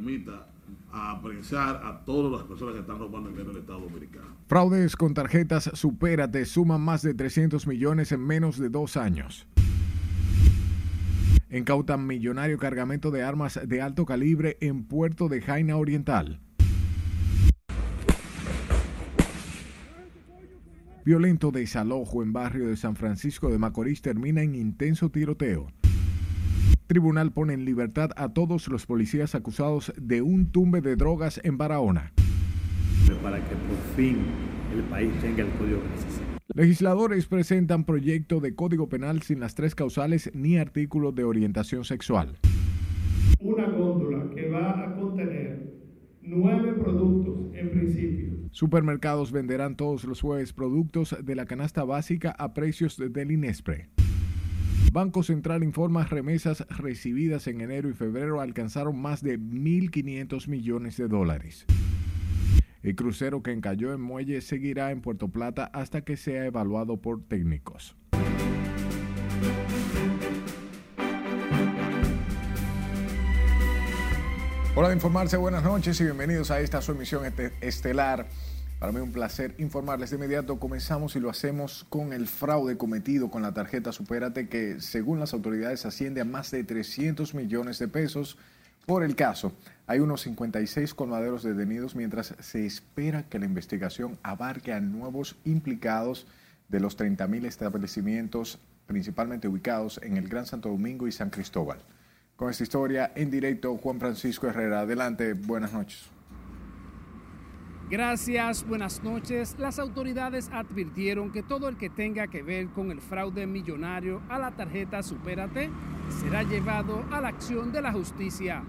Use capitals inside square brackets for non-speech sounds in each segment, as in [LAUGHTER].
permita apreciar a todas las personas que están robando dinero del Estado Dominicano. Fraudes con tarjetas Supérate suman más de 300 millones en menos de dos años. Incautan millonario cargamento de armas de alto calibre en puerto de Jaina Oriental. Violento desalojo en barrio de San Francisco de Macorís termina en intenso tiroteo. Tribunal pone en libertad a todos los policías acusados de un tumbe de drogas en Barahona. Para que por fin el país tenga el código que necesita. Legisladores presentan proyecto de código penal sin las tres causales ni artículos de orientación sexual. Una góndola que va a contener nueve productos en principio. Supermercados venderán todos los jueves productos de la canasta básica a precios del Inespre. Banco Central informa remesas recibidas en enero y febrero alcanzaron más de 1.500 millones de dólares. El crucero que encalló en muelle seguirá en Puerto Plata hasta que sea evaluado por técnicos. Hola de informarse, buenas noches y bienvenidos a esta su emisión este- estelar. Para mí un placer informarles de inmediato. Comenzamos y lo hacemos con el fraude cometido con la tarjeta Supérate que según las autoridades asciende a más de 300 millones de pesos por el caso. Hay unos 56 colmaderos detenidos mientras se espera que la investigación abarque a nuevos implicados de los 30.000 establecimientos principalmente ubicados en el Gran Santo Domingo y San Cristóbal. Con esta historia en directo, Juan Francisco Herrera. Adelante, buenas noches. Gracias, buenas noches. Las autoridades advirtieron que todo el que tenga que ver con el fraude millonario a la tarjeta Supérate será llevado a la acción de la justicia.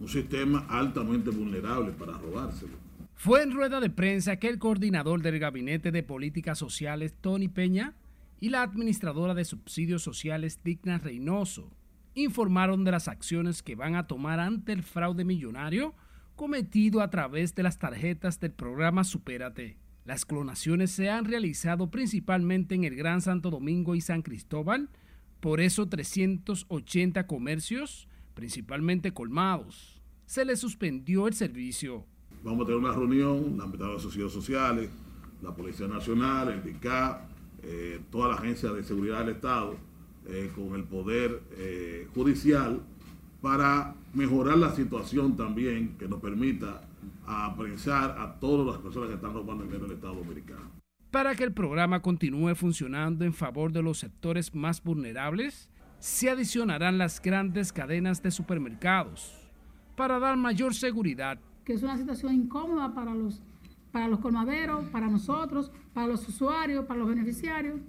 Un sistema altamente vulnerable para robárselo. Fue en rueda de prensa que el coordinador del Gabinete de Políticas Sociales, Tony Peña, y la administradora de subsidios sociales, Digna Reynoso, informaron de las acciones que van a tomar ante el fraude millonario cometido a través de las tarjetas del programa Supérate. Las clonaciones se han realizado principalmente en el Gran Santo Domingo y San Cristóbal, por eso 380 comercios, principalmente colmados, se les suspendió el servicio. Vamos a tener una reunión, la mitad de las sociedades sociales, la Policía Nacional, el DICA, eh, toda la Agencia de Seguridad del Estado, eh, con el Poder eh, Judicial, para mejorar la situación también que nos permita apreciar a todas las personas que están robando el dinero del Estado Dominicano. Para que el programa continúe funcionando en favor de los sectores más vulnerables, se adicionarán las grandes cadenas de supermercados para dar mayor seguridad. que es una situación incómoda para los, para los colmaderos, para nosotros, para los usuarios, para los beneficiarios,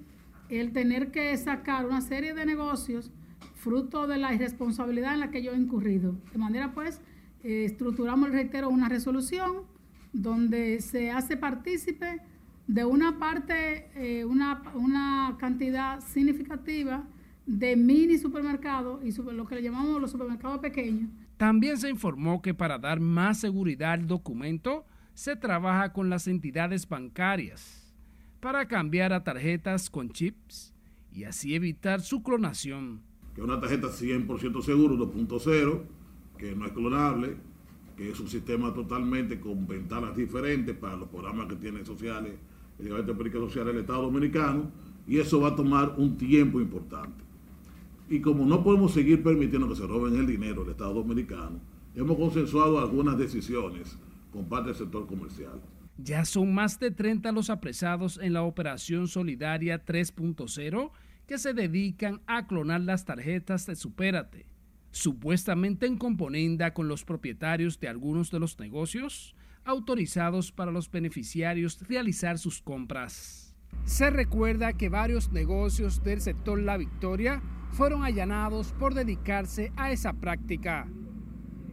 el tener que sacar una serie de negocios fruto de la irresponsabilidad en la que yo he incurrido. De manera pues, eh, estructuramos, reitero, una resolución donde se hace partícipe de una parte, eh, una, una cantidad significativa de mini supermercados y lo que le llamamos los supermercados pequeños, También se informó que para dar más seguridad al documento, se trabaja con las entidades bancarias para cambiar a tarjetas con chips y así evitar su clonación. Que es una tarjeta 100% seguro, 2.0, que no es clonable, que es un sistema totalmente con ventanas diferentes para los programas que tiene sociales, el Gabinete de Políticas Sociales del Estado Dominicano, y eso va a tomar un tiempo importante. Y como no podemos seguir permitiendo que se roben el dinero del Estado Dominicano, hemos consensuado algunas decisiones con parte del sector comercial. Ya son más de 30 los apresados en la Operación Solidaria 3.0 que se dedican a clonar las tarjetas de Supérate, supuestamente en componenda con los propietarios de algunos de los negocios autorizados para los beneficiarios realizar sus compras. Se recuerda que varios negocios del sector La Victoria fueron allanados por dedicarse a esa práctica.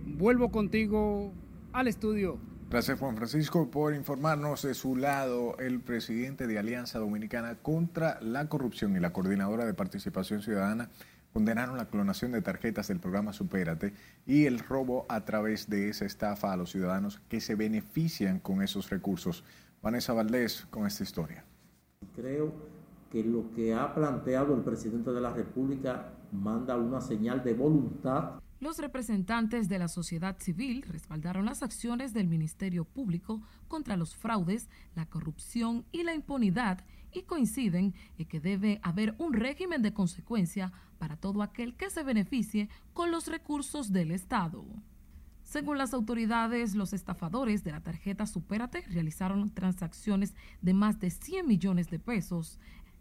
Vuelvo contigo al estudio. Gracias Juan Francisco por informarnos de su lado. El presidente de Alianza Dominicana contra la Corrupción y la coordinadora de Participación Ciudadana condenaron la clonación de tarjetas del programa Supérate y el robo a través de esa estafa a los ciudadanos que se benefician con esos recursos. Vanessa Valdés con esta historia. Creo que lo que ha planteado el presidente de la República manda una señal de voluntad Los representantes de la sociedad civil respaldaron las acciones del Ministerio Público contra los fraudes, la corrupción y la impunidad y coinciden en que debe haber un régimen de consecuencia para todo aquel que se beneficie con los recursos del Estado. Según las autoridades, los estafadores de la tarjeta Supérate realizaron transacciones de más de 100 millones de pesos.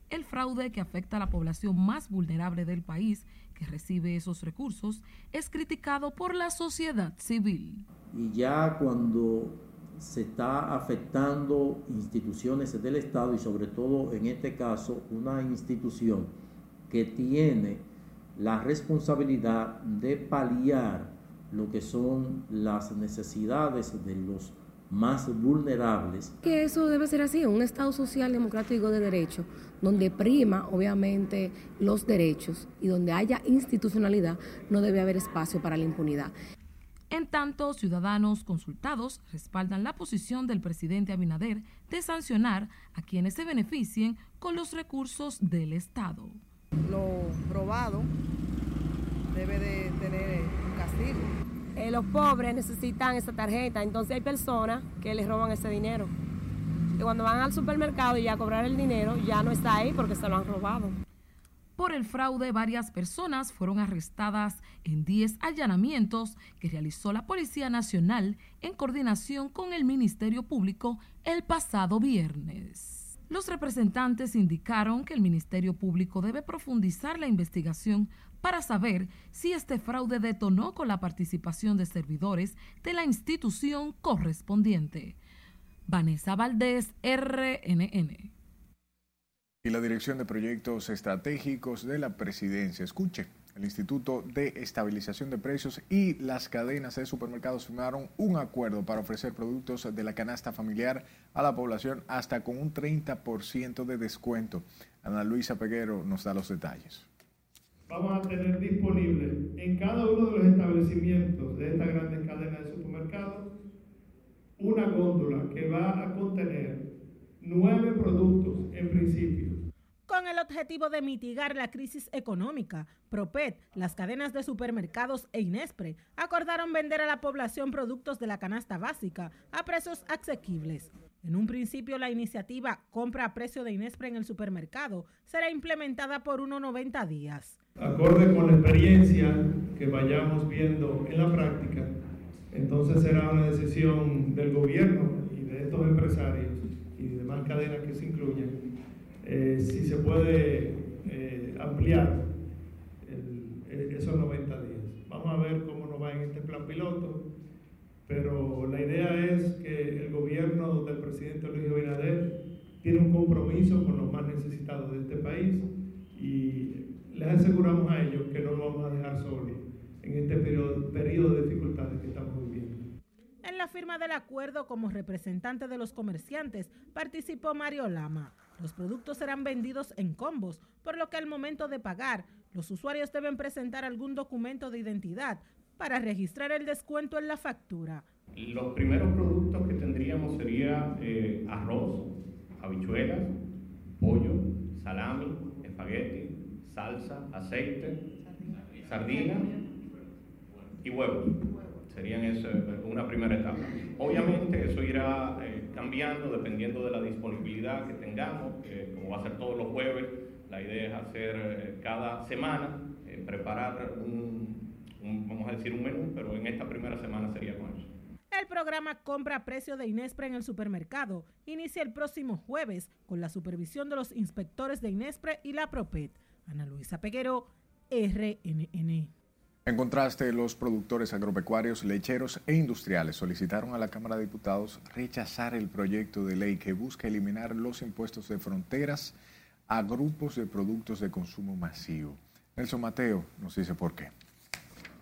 El fraude que afecta a la población más vulnerable del país que recibe esos recursos es criticado por la sociedad civil. Y ya cuando se está afectando instituciones del Estado y sobre todo en este caso una institución que tiene la responsabilidad de paliar lo que son las necesidades de los más vulnerables. Que eso debe ser así, un Estado social democrático de derecho, donde prima obviamente los derechos y donde haya institucionalidad, no debe haber espacio para la impunidad. En tanto, ciudadanos consultados respaldan la posición del presidente Abinader de sancionar a quienes se beneficien con los recursos del Estado. Lo robado debe de tener un castigo eh, los pobres necesitan esa tarjeta, entonces hay personas que les roban ese dinero. Y cuando van al supermercado y a cobrar el dinero, ya no está ahí porque se lo han robado. Por el fraude, varias personas fueron arrestadas en 10 allanamientos que realizó la Policía Nacional en coordinación con el Ministerio Público el pasado viernes. Los representantes indicaron que el Ministerio Público debe profundizar la investigación para saber si este fraude detonó con la participación de servidores de la institución correspondiente. Vanessa Valdés, RNN. Y la Dirección de Proyectos Estratégicos de la Presidencia. Escuche, el Instituto de Estabilización de Precios y las cadenas de supermercados firmaron un acuerdo para ofrecer productos de la canasta familiar a la población hasta con un 30% de descuento. Ana Luisa Peguero nos da los detalles vamos a tener disponible en cada uno de los establecimientos de esta grandes cadena de supermercados una góndola que va a contener nueve productos en principio. Con el objetivo de mitigar la crisis económica, Propet, las cadenas de supermercados e Inespre acordaron vender a la población productos de la canasta básica a precios asequibles. En un principio, la iniciativa Compra a precio de Inespre en el supermercado será implementada por unos 90 días. Acorde con la experiencia que vayamos viendo en la práctica, entonces será una decisión del gobierno y de estos empresarios y demás cadenas que se incluyen, eh, si se puede eh, ampliar esos 90 días. Vamos a ver cómo nos va en este plan piloto, pero la idea es que el gobierno del presidente Luis Abinader tiene un compromiso con los más necesitados de este país les aseguramos a ellos que no nos vamos a dejar solos en este periodo, periodo de dificultades que estamos viviendo. En la firma del acuerdo como representante de los comerciantes participó Mario Lama. Los productos serán vendidos en combos, por lo que al momento de pagar, los usuarios deben presentar algún documento de identidad para registrar el descuento en la factura. Los primeros productos que tendríamos sería eh, arroz, habichuelas, pollo, salami, espagueti, salsa, aceite, sardina y huevos. Serían una primera etapa. Obviamente eso irá eh, cambiando dependiendo de la disponibilidad que tengamos, como va a ser todos los jueves, la idea es hacer eh, cada semana, eh, preparar un, vamos a decir un menú, pero en esta primera semana sería con eso. El programa Compra a Precio de Inespre en el supermercado inicia el próximo jueves con la supervisión de los inspectores de Inespre y la Propet. Ana Luisa Peguero, RNN. En contraste, los productores agropecuarios, lecheros e industriales solicitaron a la Cámara de Diputados rechazar el proyecto de ley que busca eliminar los impuestos de fronteras a grupos de productos de consumo masivo. Nelson Mateo nos dice por qué.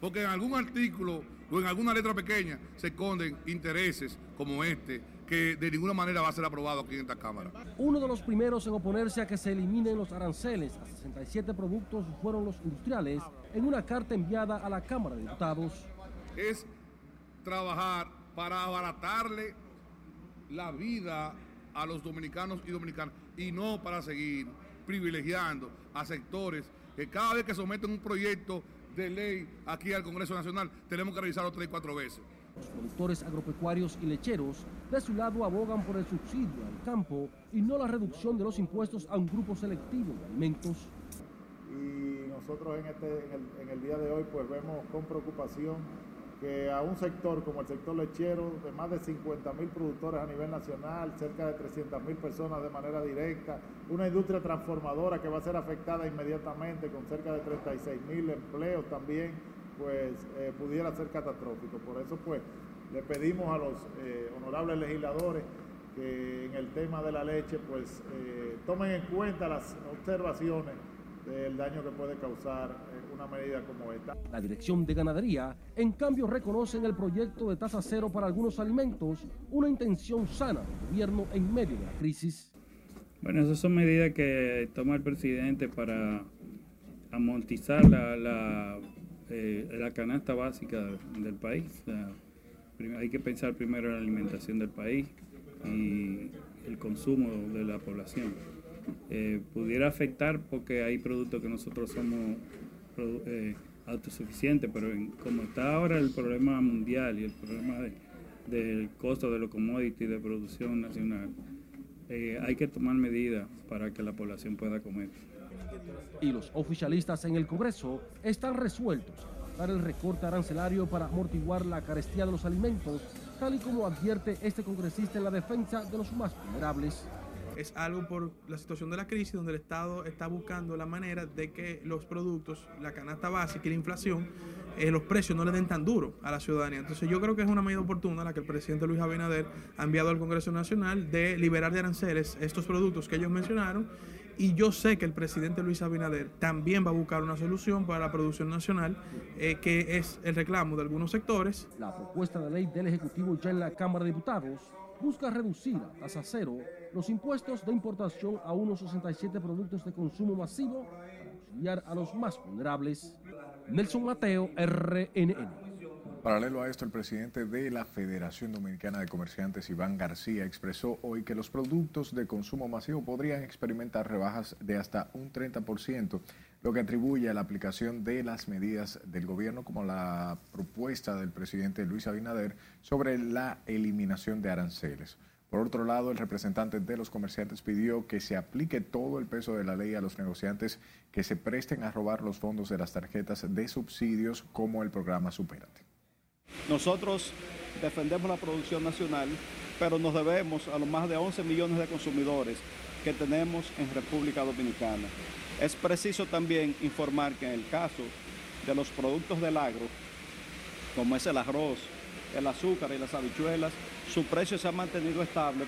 Porque en algún artículo o en alguna letra pequeña se esconden intereses como este que de ninguna manera va a ser aprobado aquí en esta Cámara. Uno de los primeros en oponerse a que se eliminen los aranceles a 67 productos fueron los industriales en una carta enviada a la Cámara de Diputados. Es trabajar para abaratarle la vida a los dominicanos y dominicanas y no para seguir privilegiando a sectores que cada vez que someten un proyecto de ley aquí al Congreso Nacional, tenemos que revisarlo tres y cuatro veces. Los productores agropecuarios y lecheros de su lado abogan por el subsidio al campo y no la reducción de los impuestos a un grupo selectivo de alimentos. Y nosotros en, este, en, el, en el día de hoy pues vemos con preocupación que a un sector como el sector lechero, de más de 50 mil productores a nivel nacional, cerca de 300 mil personas de manera directa, una industria transformadora que va a ser afectada inmediatamente con cerca de 36 mil empleos también, pues eh, pudiera ser catastrófico. Por eso pues le pedimos a los eh, honorables legisladores que en el tema de la leche pues eh, tomen en cuenta las observaciones del daño que puede causar una medida como esta. La Dirección de Ganadería, en cambio, reconoce en el proyecto de tasa cero para algunos alimentos una intención sana del gobierno en medio de la crisis. Bueno, esas son medidas que toma el presidente para amortizar la, la, eh, la canasta básica del país. Hay que pensar primero en la alimentación del país y el consumo de la población. Eh, pudiera afectar porque hay productos que nosotros somos eh, autosuficientes, pero como está ahora el problema mundial y el problema de, del costo de los commodities de producción nacional, eh, hay que tomar medidas para que la población pueda comer. Y los oficialistas en el Congreso están resueltos dar el recorte arancelario para amortiguar la carestía de los alimentos, tal y como advierte este congresista en la defensa de los más vulnerables es algo por la situación de la crisis donde el Estado está buscando la manera de que los productos, la canasta básica y la inflación, eh, los precios no le den tan duro a la ciudadanía. Entonces yo creo que es una medida oportuna la que el presidente Luis Abinader ha enviado al Congreso Nacional de liberar de aranceles estos productos que ellos mencionaron y yo sé que el presidente Luis Abinader también va a buscar una solución para la producción nacional, eh, que es el reclamo de algunos sectores. La propuesta de ley del Ejecutivo ya en la Cámara de Diputados busca reducir a tasa cero los impuestos de importación a unos 67 productos de consumo masivo para auxiliar a los más vulnerables. Nelson Mateo, RNN. Paralelo a esto, el presidente de la Federación Dominicana de Comerciantes, Iván García, expresó hoy que los productos de consumo masivo podrían experimentar rebajas de hasta un 30%, lo que atribuye a la aplicación de las medidas del gobierno como la propuesta del presidente Luis Abinader sobre la eliminación de aranceles. Por otro lado, el representante de los comerciantes pidió que se aplique todo el peso de la ley a los negociantes que se presten a robar los fondos de las tarjetas de subsidios como el programa Supérate. Nosotros defendemos la producción nacional, pero nos debemos a los más de 11 millones de consumidores que tenemos en República Dominicana. Es preciso también informar que en el caso de los productos del agro, como es el arroz, el azúcar y las habichuelas, su precio se ha mantenido estable.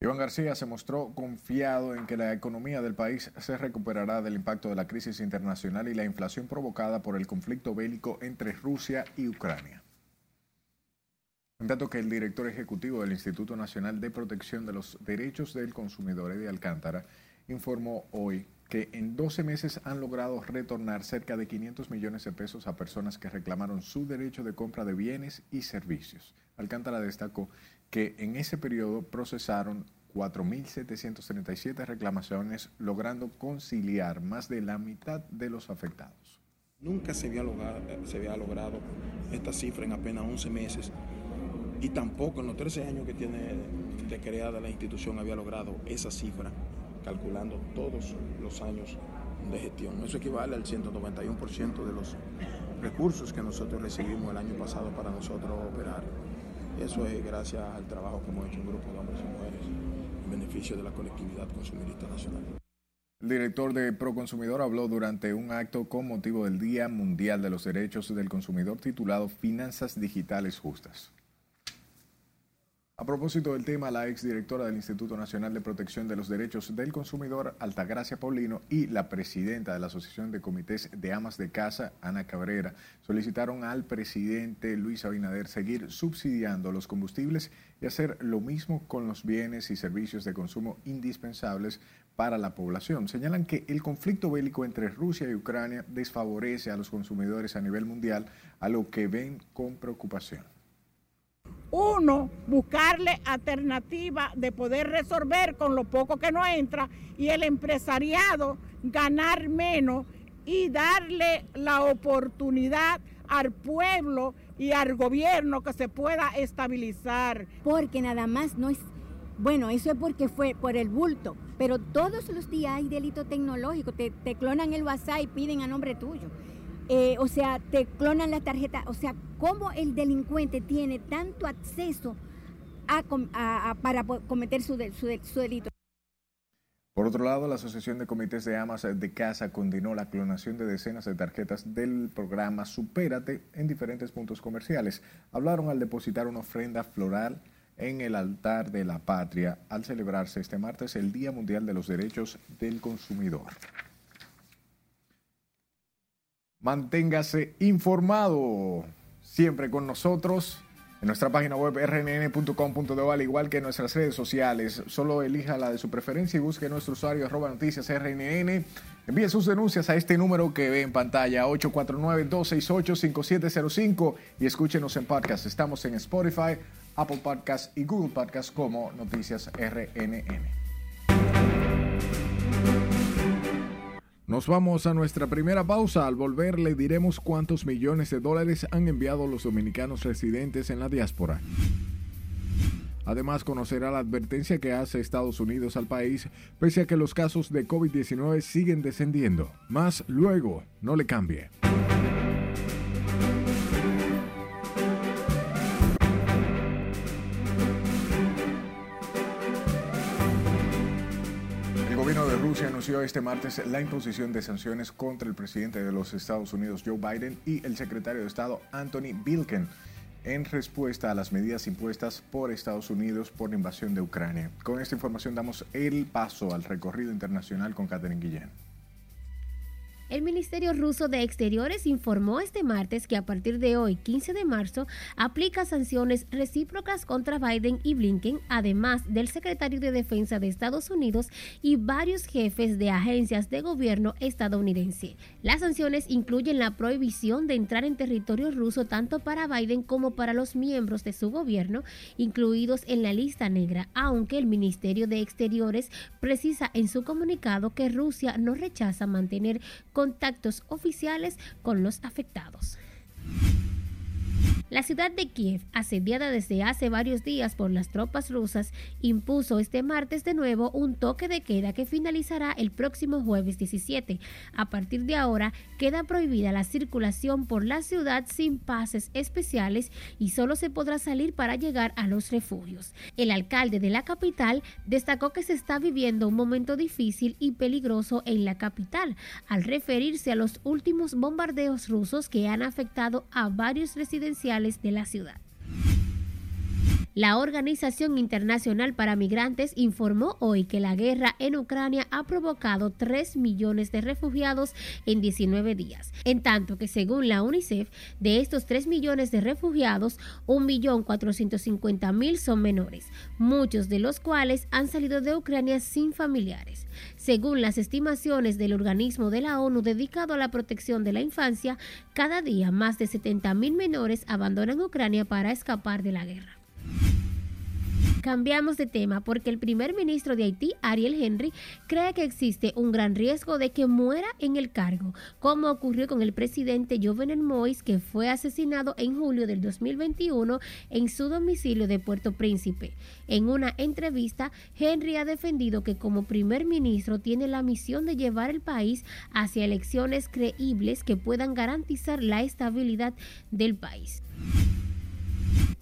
Iván García se mostró confiado en que la economía del país se recuperará del impacto de la crisis internacional y la inflación provocada por el conflicto bélico entre Rusia y Ucrania. En tanto que el director ejecutivo del Instituto Nacional de Protección de los Derechos del Consumidor, Eddie Alcántara, informó hoy que en 12 meses han logrado retornar cerca de 500 millones de pesos a personas que reclamaron su derecho de compra de bienes y servicios. Alcántara destacó que en ese periodo procesaron 4.737 reclamaciones, logrando conciliar más de la mitad de los afectados. Nunca se había, logrado, esta cifra en apenas 11 meses y tampoco en los 13 años que tiene de creada la institución había logrado esa cifra, calculando todos los años de gestión. Eso equivale al 191% de los recursos que nosotros recibimos el año pasado para nosotros operar. Eso es gracias al trabajo que hemos hecho un grupo de hombres y mujeres en beneficio de la colectividad consumirista nacional. El director de Proconsumidor habló durante un acto con motivo del Día Mundial de los Derechos del Consumidor titulado Finanzas Digitales Justas. A propósito del tema, la exdirectora del Instituto Nacional de Protección de los Derechos del Consumidor, Altagracia Paulino, y la presidenta de la Asociación de Comités de Amas de Casa, Ana Cabrera, solicitaron al presidente Luis Abinader seguir subsidiando los combustibles y hacer lo mismo con los bienes y servicios de consumo indispensables para la población. Señalan que el conflicto bélico entre Rusia y Ucrania desfavorece a los consumidores a nivel mundial, a lo que ven con preocupación. Uno, buscarle alternativa de poder resolver con lo poco que no entra y el empresariado ganar menos y darle la oportunidad al pueblo y al gobierno que se pueda estabilizar. Porque nada más no es, bueno, eso es porque fue por el bulto, pero todos los días hay delito tecnológico, te, te clonan el WhatsApp y piden a nombre tuyo. Eh, o sea, te clonan la tarjeta, o sea, ¿cómo el delincuente tiene tanto acceso a, para cometer su, su delito? Por otro lado, la Asociación de Comités de Amas de Casa condenó la clonación de decenas de tarjetas del programa Supérate en diferentes puntos comerciales. Hablaron al depositar una ofrenda floral en el altar de la patria al celebrarse este martes el Día Mundial de los Derechos del Consumidor. Manténgase informado siempre con nosotros en nuestra página web rnn.com.do, al igual que en nuestras redes sociales. Solo elija la de su preferencia y busque nuestro usuario arroba noticias rnn. Envíe sus denuncias a este número que ve en pantalla 849-268-5705 y escúchenos en podcast. Estamos en Spotify, Apple Podcast y Google Podcast como Noticias RNN. Nos vamos a nuestra primera pausa. Al volver le diremos cuántos millones de dólares han enviado los dominicanos residentes en la diáspora. Además, conocerá la advertencia que hace Estados Unidos al país, pese a que los casos de COVID-19 siguen descendiendo. Más luego, no le cambie. Anunció este martes la imposición de sanciones contra el presidente de los Estados Unidos, Joe Biden, y el secretario de Estado, Anthony Blinken, en respuesta a las medidas impuestas por Estados Unidos por la invasión de Ucrania. Con esta información damos el paso al recorrido internacional con Catherine Guillén. El Ministerio ruso de Exteriores informó este martes que a partir de hoy, 15 de marzo, aplica sanciones recíprocas contra Biden y Blinken, además del secretario de Defensa de Estados Unidos y varios jefes de agencias de gobierno estadounidense. Las sanciones incluyen la prohibición de entrar en territorio ruso tanto para Biden como para los miembros de su gobierno, incluidos en la lista negra, aunque el Ministerio de Exteriores precisa en su comunicado que Rusia no rechaza mantener contactos oficiales con los afectados. La ciudad de Kiev, asediada desde hace varios días por las tropas rusas, impuso este martes de nuevo un toque de queda que finalizará el próximo jueves 17. A partir de ahora, queda prohibida la circulación por la ciudad sin pases especiales y solo se podrá salir para llegar a los refugios. El alcalde de la capital destacó que se está viviendo un momento difícil y peligroso en la capital, al referirse a los últimos bombardeos rusos que han afectado a varios residenciales de la ciudad. La Organización Internacional para Migrantes informó hoy que la guerra en Ucrania ha provocado 3 millones de refugiados en 19 días, en tanto que según la UNICEF, de estos 3 millones de refugiados, 1.450.000 son menores, muchos de los cuales han salido de Ucrania sin familiares. Según las estimaciones del organismo de la ONU dedicado a la protección de la infancia, cada día más de 70.000 menores abandonan Ucrania para escapar de la guerra. Cambiamos de tema porque el primer ministro de Haití, Ariel Henry, cree que existe un gran riesgo de que muera en el cargo, como ocurrió con el presidente Jovenel Moïse, que fue asesinado en julio del 2021 en su domicilio de Puerto Príncipe. En una entrevista, Henry ha defendido que como primer ministro tiene la misión de llevar el país hacia elecciones creíbles que puedan garantizar la estabilidad del país.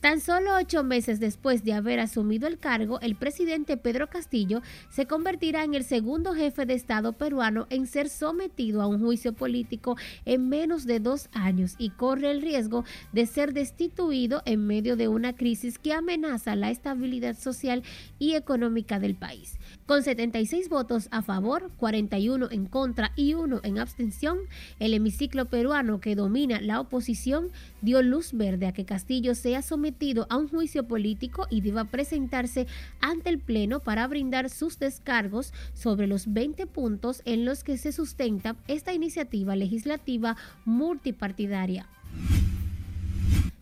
Tan solo ocho meses después de haber asumido el cargo, el presidente Pedro Castillo se convertirá en el segundo jefe de Estado peruano en ser sometido a un juicio político en menos de dos años y corre el riesgo de ser destituido en medio de una crisis que amenaza la estabilidad social y económica del país. Con 76 votos a favor, 41 en contra y 1 en abstención, el hemiciclo peruano que domina la oposición dio luz verde a que Castillo sea sometido a un juicio político y deba presentarse ante el Pleno para brindar sus descargos sobre los 20 puntos en los que se sustenta esta iniciativa legislativa multipartidaria.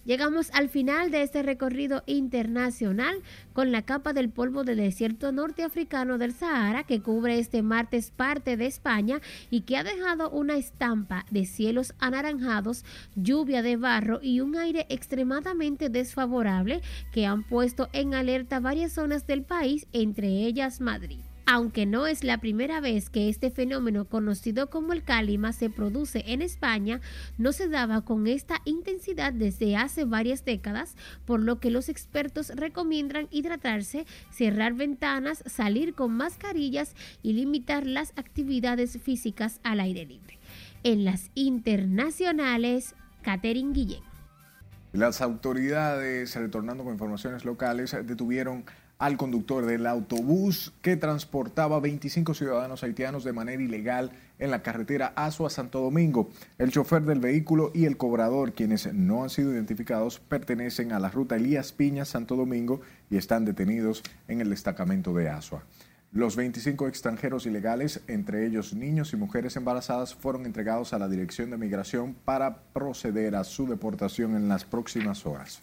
Llegamos al final de este recorrido internacional con la capa del polvo del desierto norteafricano del Sahara que cubre este martes parte de España y que ha dejado una estampa de cielos anaranjados, lluvia de barro y un aire extremadamente desfavorable que han puesto en alerta varias zonas del país, entre ellas Madrid. Aunque no es la primera vez que este fenómeno conocido como el cálima se produce en España, no se daba con esta intensidad desde hace varias décadas, por lo que los expertos recomiendan hidratarse, cerrar ventanas, salir con mascarillas y limitar las actividades físicas al aire libre. En las internacionales, Catherine Guillén. Las autoridades, retornando con informaciones locales, detuvieron al conductor del autobús que transportaba 25 ciudadanos haitianos de manera ilegal en la carretera Azua Santo Domingo. El chofer del vehículo y el cobrador, quienes no han sido identificados, pertenecen a la ruta Elías Piña Santo Domingo y están detenidos en el destacamento de Azua. Los 25 extranjeros ilegales, entre ellos niños y mujeres embarazadas, fueron entregados a la Dirección de Migración para proceder a su deportación en las próximas horas.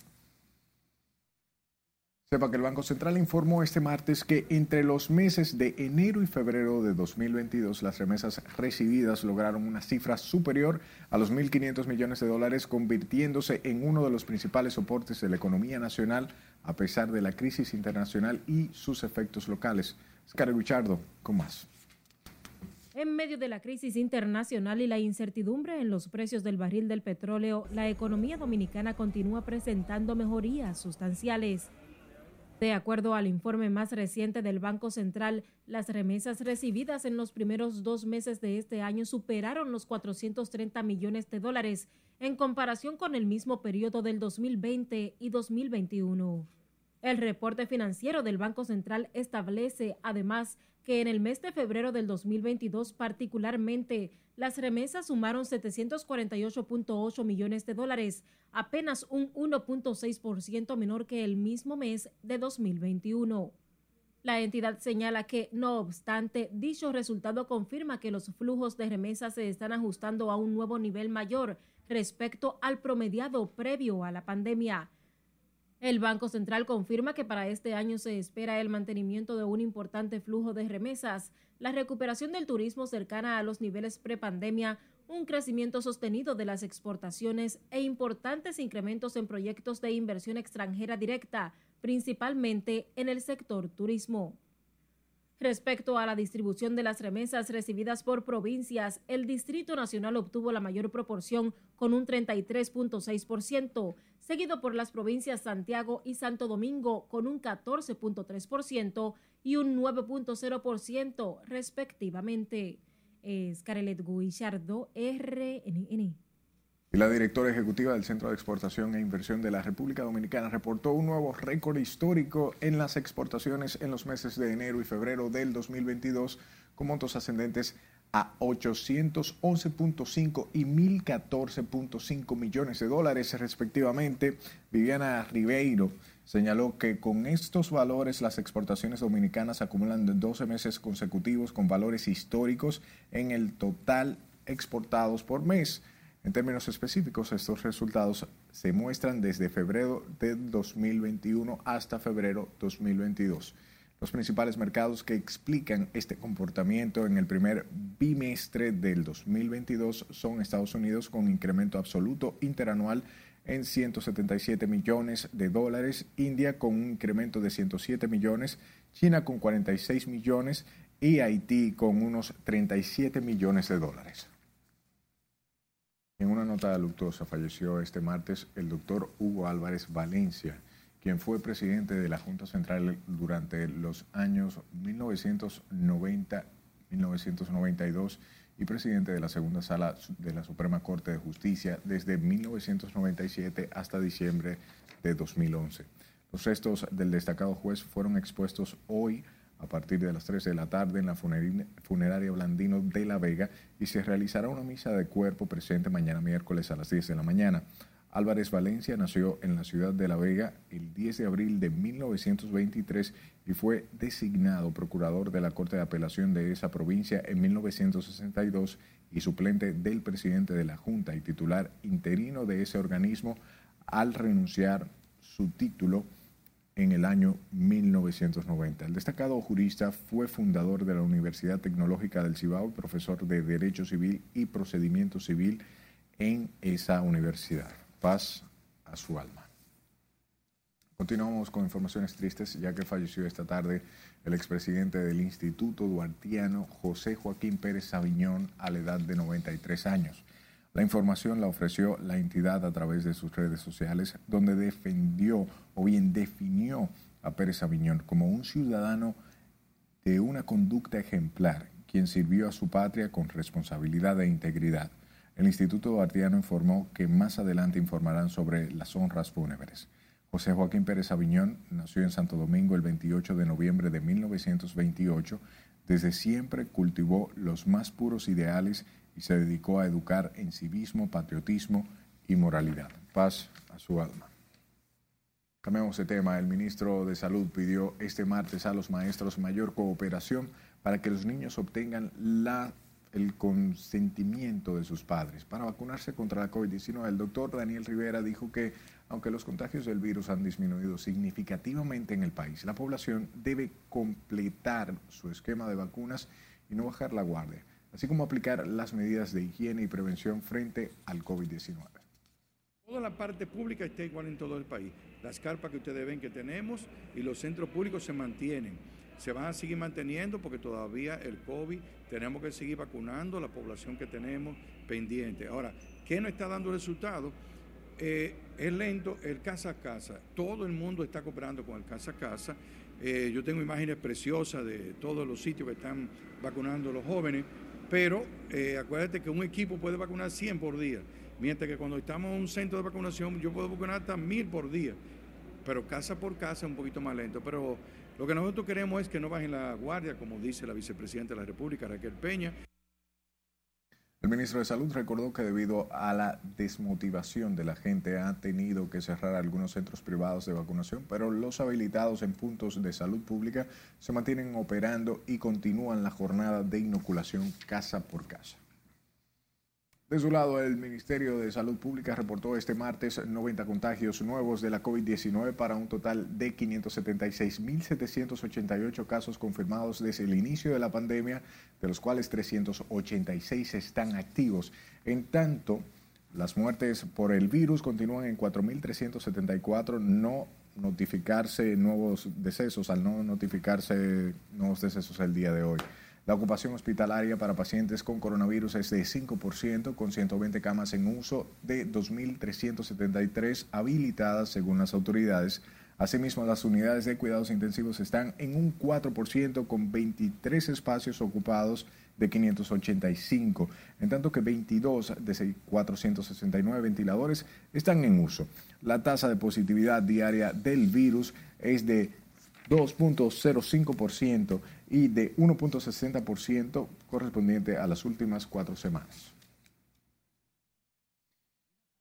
Sepa que el Banco Central informó este martes que entre los meses de enero y febrero de 2022 las remesas recibidas lograron una cifra superior a los 1.500 millones de dólares, convirtiéndose en uno de los principales soportes de la economía nacional a pesar de la crisis internacional y sus efectos locales. Scarlett Richardo, con más. En medio de la crisis internacional y la incertidumbre en los precios del barril del petróleo, la economía dominicana continúa presentando mejorías sustanciales. De acuerdo al informe más reciente del Banco Central, las remesas recibidas en los primeros dos meses de este año superaron los 430 millones de dólares en comparación con el mismo periodo del 2020 y 2021. El reporte financiero del Banco Central establece además que en el mes de febrero del 2022 particularmente las remesas sumaron 748.8 millones de dólares, apenas un 1.6% menor que el mismo mes de 2021. La entidad señala que, no obstante, dicho resultado confirma que los flujos de remesas se están ajustando a un nuevo nivel mayor respecto al promediado previo a la pandemia. El Banco Central confirma que para este año se espera el mantenimiento de un importante flujo de remesas, la recuperación del turismo cercana a los niveles prepandemia, un crecimiento sostenido de las exportaciones e importantes incrementos en proyectos de inversión extranjera directa, principalmente en el sector turismo. Respecto a la distribución de las remesas recibidas por provincias, el Distrito Nacional obtuvo la mayor proporción con un 33.6%, seguido por las provincias Santiago y Santo Domingo con un 14.3% y un 9.0% respectivamente. Es Carelet Guillardo, RNN. Y la directora ejecutiva del Centro de Exportación e Inversión de la República Dominicana reportó un nuevo récord histórico en las exportaciones en los meses de enero y febrero del 2022, con montos ascendentes a 811.5 y 1.014.5 millones de dólares respectivamente. Viviana Ribeiro señaló que con estos valores las exportaciones dominicanas acumulan 12 meses consecutivos con valores históricos en el total exportados por mes. En términos específicos, estos resultados se muestran desde febrero de 2021 hasta febrero 2022. Los principales mercados que explican este comportamiento en el primer bimestre del 2022 son Estados Unidos con incremento absoluto interanual en 177 millones de dólares, India con un incremento de 107 millones, China con 46 millones y Haití con unos 37 millones de dólares. En una nota luctuosa falleció este martes el doctor Hugo Álvarez Valencia, quien fue presidente de la Junta Central durante los años 1990-1992 y presidente de la segunda sala de la Suprema Corte de Justicia desde 1997 hasta diciembre de 2011. Los restos del destacado juez fueron expuestos hoy a partir de las 13 de la tarde en la funeraria Blandino de La Vega y se realizará una misa de cuerpo presente mañana miércoles a las 10 de la mañana. Álvarez Valencia nació en la ciudad de La Vega el 10 de abril de 1923 y fue designado procurador de la Corte de Apelación de esa provincia en 1962 y suplente del presidente de la Junta y titular interino de ese organismo al renunciar su título en el año 1990. El destacado jurista fue fundador de la Universidad Tecnológica del Cibao, profesor de Derecho Civil y Procedimiento Civil en esa universidad. Paz a su alma. Continuamos con informaciones tristes, ya que falleció esta tarde el expresidente del Instituto Duartiano, José Joaquín Pérez Sabiñón, a la edad de 93 años. La información la ofreció la entidad a través de sus redes sociales, donde defendió o bien definió a Pérez Aviñón como un ciudadano de una conducta ejemplar, quien sirvió a su patria con responsabilidad e integridad. El Instituto Duartiano informó que más adelante informarán sobre las honras fúnebres. José Joaquín Pérez Aviñón nació en Santo Domingo el 28 de noviembre de 1928. Desde siempre cultivó los más puros ideales y se dedicó a educar en civismo, patriotismo y moralidad. Paz a su alma. Cambiamos de tema. El ministro de Salud pidió este martes a los maestros mayor cooperación para que los niños obtengan la, el consentimiento de sus padres para vacunarse contra la COVID-19. El doctor Daniel Rivera dijo que aunque los contagios del virus han disminuido significativamente en el país, la población debe completar su esquema de vacunas y no bajar la guardia así como aplicar las medidas de higiene y prevención frente al COVID-19. Toda la parte pública está igual en todo el país. Las carpas que ustedes ven que tenemos y los centros públicos se mantienen. Se van a seguir manteniendo porque todavía el COVID tenemos que seguir vacunando a la población que tenemos pendiente. Ahora, ¿qué no está dando resultados? Eh, es lento el casa a casa. Todo el mundo está cooperando con el casa a casa. Eh, yo tengo imágenes preciosas de todos los sitios que están vacunando los jóvenes pero eh, acuérdate que un equipo puede vacunar 100 por día, mientras que cuando estamos en un centro de vacunación yo puedo vacunar hasta 1000 por día, pero casa por casa un poquito más lento. Pero lo que nosotros queremos es que no bajen la guardia, como dice la vicepresidenta de la República, Raquel Peña. El ministro de Salud recordó que debido a la desmotivación de la gente ha tenido que cerrar algunos centros privados de vacunación, pero los habilitados en puntos de salud pública se mantienen operando y continúan la jornada de inoculación casa por casa. De su lado, el Ministerio de Salud Pública reportó este martes 90 contagios nuevos de la COVID-19 para un total de 576.788 casos confirmados desde el inicio de la pandemia, de los cuales 386 están activos. En tanto, las muertes por el virus continúan en 4.374, no notificarse nuevos decesos, al no notificarse nuevos decesos el día de hoy. La ocupación hospitalaria para pacientes con coronavirus es de 5%, con 120 camas en uso de 2.373 habilitadas según las autoridades. Asimismo, las unidades de cuidados intensivos están en un 4%, con 23 espacios ocupados de 585, en tanto que 22 de 469 ventiladores están en uso. La tasa de positividad diaria del virus es de 2.05% y de 1.60% correspondiente a las últimas cuatro semanas.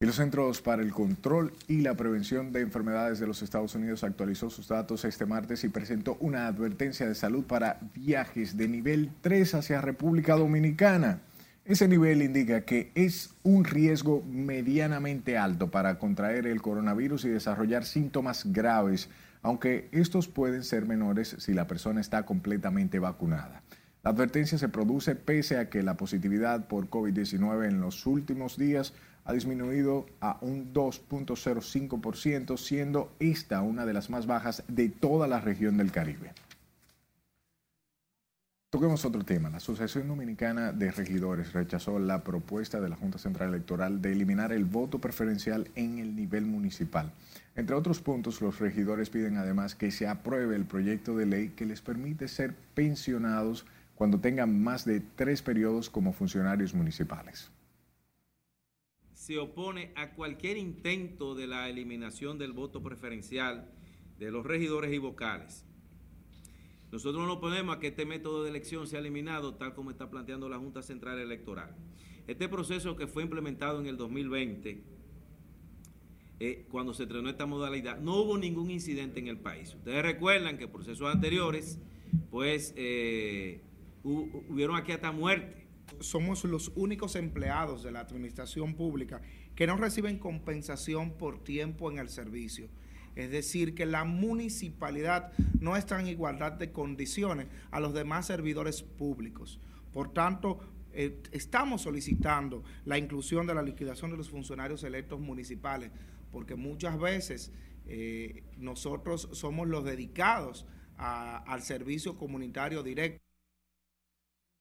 Y los Centros para el Control y la Prevención de Enfermedades de los Estados Unidos actualizó sus datos este martes y presentó una advertencia de salud para viajes de nivel 3 hacia República Dominicana. Ese nivel indica que es un riesgo medianamente alto para contraer el coronavirus y desarrollar síntomas graves aunque estos pueden ser menores si la persona está completamente vacunada. La advertencia se produce pese a que la positividad por COVID-19 en los últimos días ha disminuido a un 2.05%, siendo esta una de las más bajas de toda la región del Caribe. Toquemos otro tema. La Asociación Dominicana de Regidores rechazó la propuesta de la Junta Central Electoral de eliminar el voto preferencial en el nivel municipal. Entre otros puntos, los regidores piden además que se apruebe el proyecto de ley que les permite ser pensionados cuando tengan más de tres periodos como funcionarios municipales. Se opone a cualquier intento de la eliminación del voto preferencial de los regidores y vocales nosotros no oponemos a que este método de elección sea eliminado tal como está planteando la Junta Central Electoral. Este proceso que fue implementado en el 2020, eh, cuando se estrenó esta modalidad, no hubo ningún incidente en el país. Ustedes recuerdan que procesos anteriores, pues, eh, hubieron aquí hasta muerte Somos los únicos empleados de la administración pública que no reciben compensación por tiempo en el servicio. Es decir, que la municipalidad no está en igualdad de condiciones a los demás servidores públicos. Por tanto, eh, estamos solicitando la inclusión de la liquidación de los funcionarios electos municipales, porque muchas veces eh, nosotros somos los dedicados al servicio comunitario directo.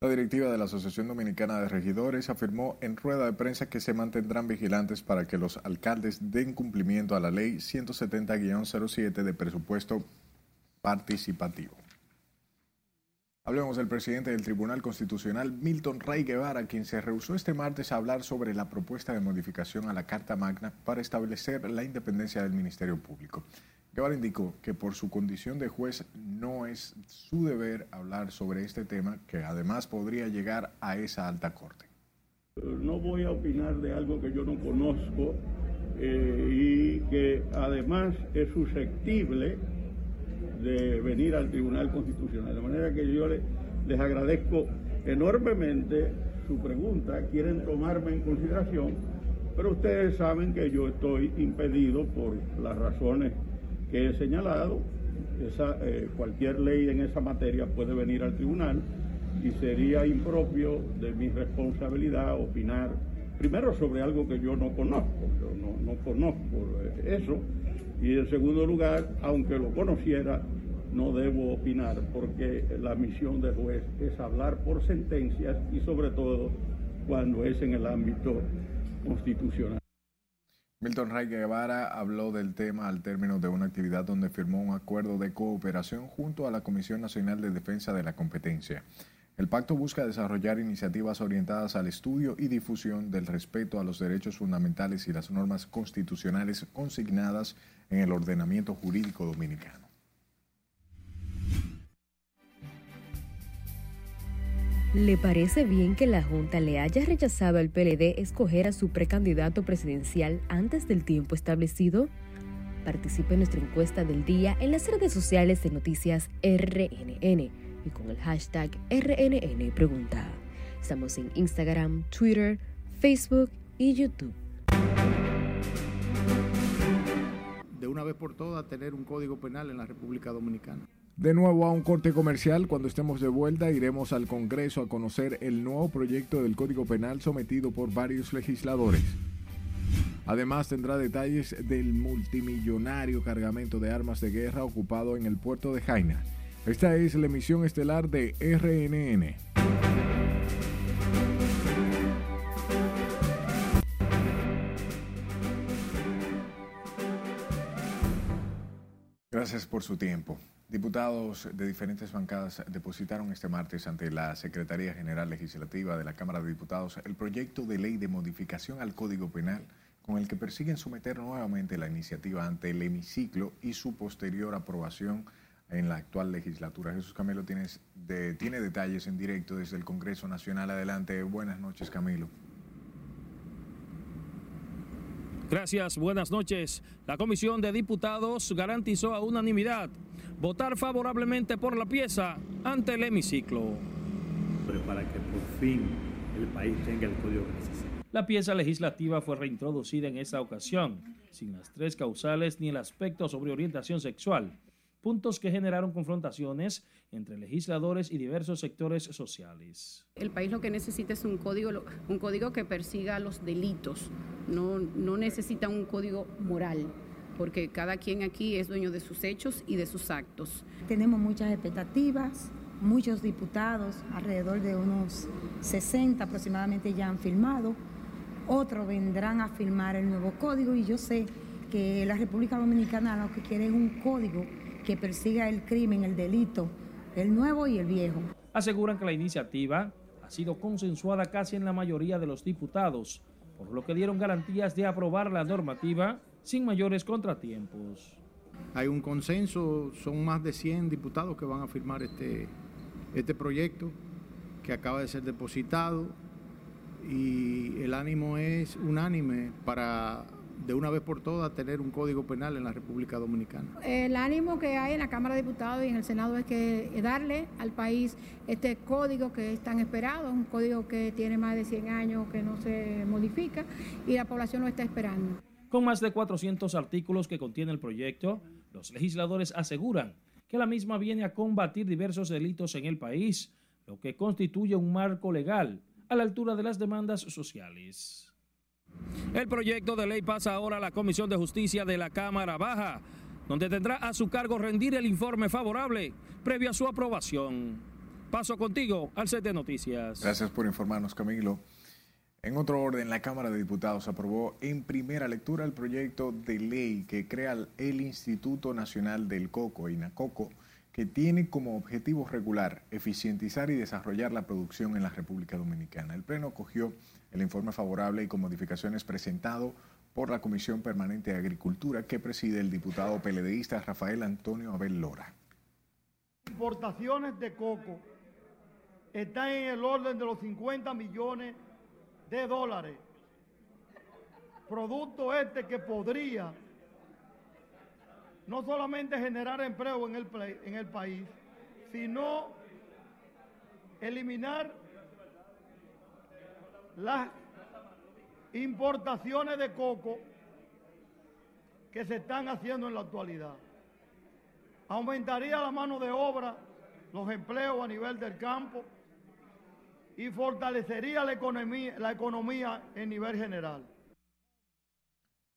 La directiva de la Asociación Dominicana de Regidores afirmó en rueda de prensa que se mantendrán vigilantes para que los alcaldes den cumplimiento a la ley 170-07 de presupuesto participativo. Hablemos del presidente del Tribunal Constitucional, Milton Ray Guevara, quien se rehusó este martes a hablar sobre la propuesta de modificación a la Carta Magna para establecer la independencia del Ministerio Público. Guevara indicó que por su condición de juez no es su deber hablar sobre este tema, que además podría llegar a esa alta corte. No voy a opinar de algo que yo no conozco eh, y que además es susceptible de venir al Tribunal Constitucional. De manera que yo les agradezco enormemente su pregunta, quieren tomarme en consideración, pero ustedes saben que yo estoy impedido por las razones que he señalado. Eh, cualquier ley en esa materia puede venir al tribunal y sería impropio de mi responsabilidad opinar primero sobre algo que yo no conozco, yo no, no conozco eso, y en segundo lugar, aunque lo conociera, no debo opinar porque la misión del juez es hablar por sentencias y sobre todo cuando es en el ámbito constitucional. Milton Ray Guevara habló del tema al término de una actividad donde firmó un acuerdo de cooperación junto a la Comisión Nacional de Defensa de la Competencia. El pacto busca desarrollar iniciativas orientadas al estudio y difusión del respeto a los derechos fundamentales y las normas constitucionales consignadas en el ordenamiento jurídico dominicano. ¿Le parece bien que la Junta le haya rechazado al PLD escoger a su precandidato presidencial antes del tiempo establecido? Participe en nuestra encuesta del día en las redes sociales de Noticias RNN y con el hashtag RNN Pregunta. Estamos en Instagram, Twitter, Facebook y YouTube. De una vez por todas, tener un código penal en la República Dominicana. De nuevo a un corte comercial, cuando estemos de vuelta iremos al Congreso a conocer el nuevo proyecto del Código Penal sometido por varios legisladores. Además tendrá detalles del multimillonario cargamento de armas de guerra ocupado en el puerto de Jaina. Esta es la emisión estelar de RNN. Gracias por su tiempo. Diputados de diferentes bancadas depositaron este martes ante la Secretaría General Legislativa de la Cámara de Diputados el proyecto de ley de modificación al Código Penal con el que persiguen someter nuevamente la iniciativa ante el hemiciclo y su posterior aprobación en la actual legislatura. Jesús Camilo tiene detalles en directo desde el Congreso Nacional. Adelante, buenas noches Camilo. Gracias, buenas noches. La Comisión de Diputados garantizó a unanimidad votar favorablemente por la pieza ante el hemiciclo. Para que por fin el país tenga el código que necesita. La pieza legislativa fue reintroducida en esta ocasión, sin las tres causales ni el aspecto sobre orientación sexual, puntos que generaron confrontaciones entre legisladores y diversos sectores sociales. El país lo que necesita es un código, un código que persiga los delitos, no, no necesita un código moral porque cada quien aquí es dueño de sus hechos y de sus actos. Tenemos muchas expectativas, muchos diputados, alrededor de unos 60 aproximadamente ya han firmado, otros vendrán a firmar el nuevo código y yo sé que la República Dominicana lo que quiere es un código que persiga el crimen, el delito, el nuevo y el viejo. Aseguran que la iniciativa ha sido consensuada casi en la mayoría de los diputados, por lo que dieron garantías de aprobar la normativa sin mayores contratiempos. Hay un consenso, son más de 100 diputados que van a firmar este, este proyecto que acaba de ser depositado y el ánimo es unánime para de una vez por todas tener un código penal en la República Dominicana. El ánimo que hay en la Cámara de Diputados y en el Senado es que darle al país este código que es tan esperado, un código que tiene más de 100 años, que no se modifica y la población lo está esperando. Con más de 400 artículos que contiene el proyecto, los legisladores aseguran que la misma viene a combatir diversos delitos en el país, lo que constituye un marco legal a la altura de las demandas sociales. El proyecto de ley pasa ahora a la Comisión de Justicia de la Cámara Baja, donde tendrá a su cargo rendir el informe favorable previo a su aprobación. Paso contigo al set de noticias. Gracias por informarnos, Camilo. En otro orden, la Cámara de Diputados aprobó en primera lectura el proyecto de ley que crea el Instituto Nacional del Coco, INACOCO, que tiene como objetivo regular, eficientizar y desarrollar la producción en la República Dominicana. El Pleno acogió el informe favorable y con modificaciones presentado por la Comisión Permanente de Agricultura que preside el diputado peledeísta Rafael Antonio Abel Lora. Importaciones de coco están en el orden de los 50 millones de dólares. Producto este que podría no solamente generar empleo en el, en el país, sino eliminar las importaciones de coco que se están haciendo en la actualidad. Aumentaría la mano de obra, los empleos a nivel del campo y fortalecería la economía, la economía en nivel general.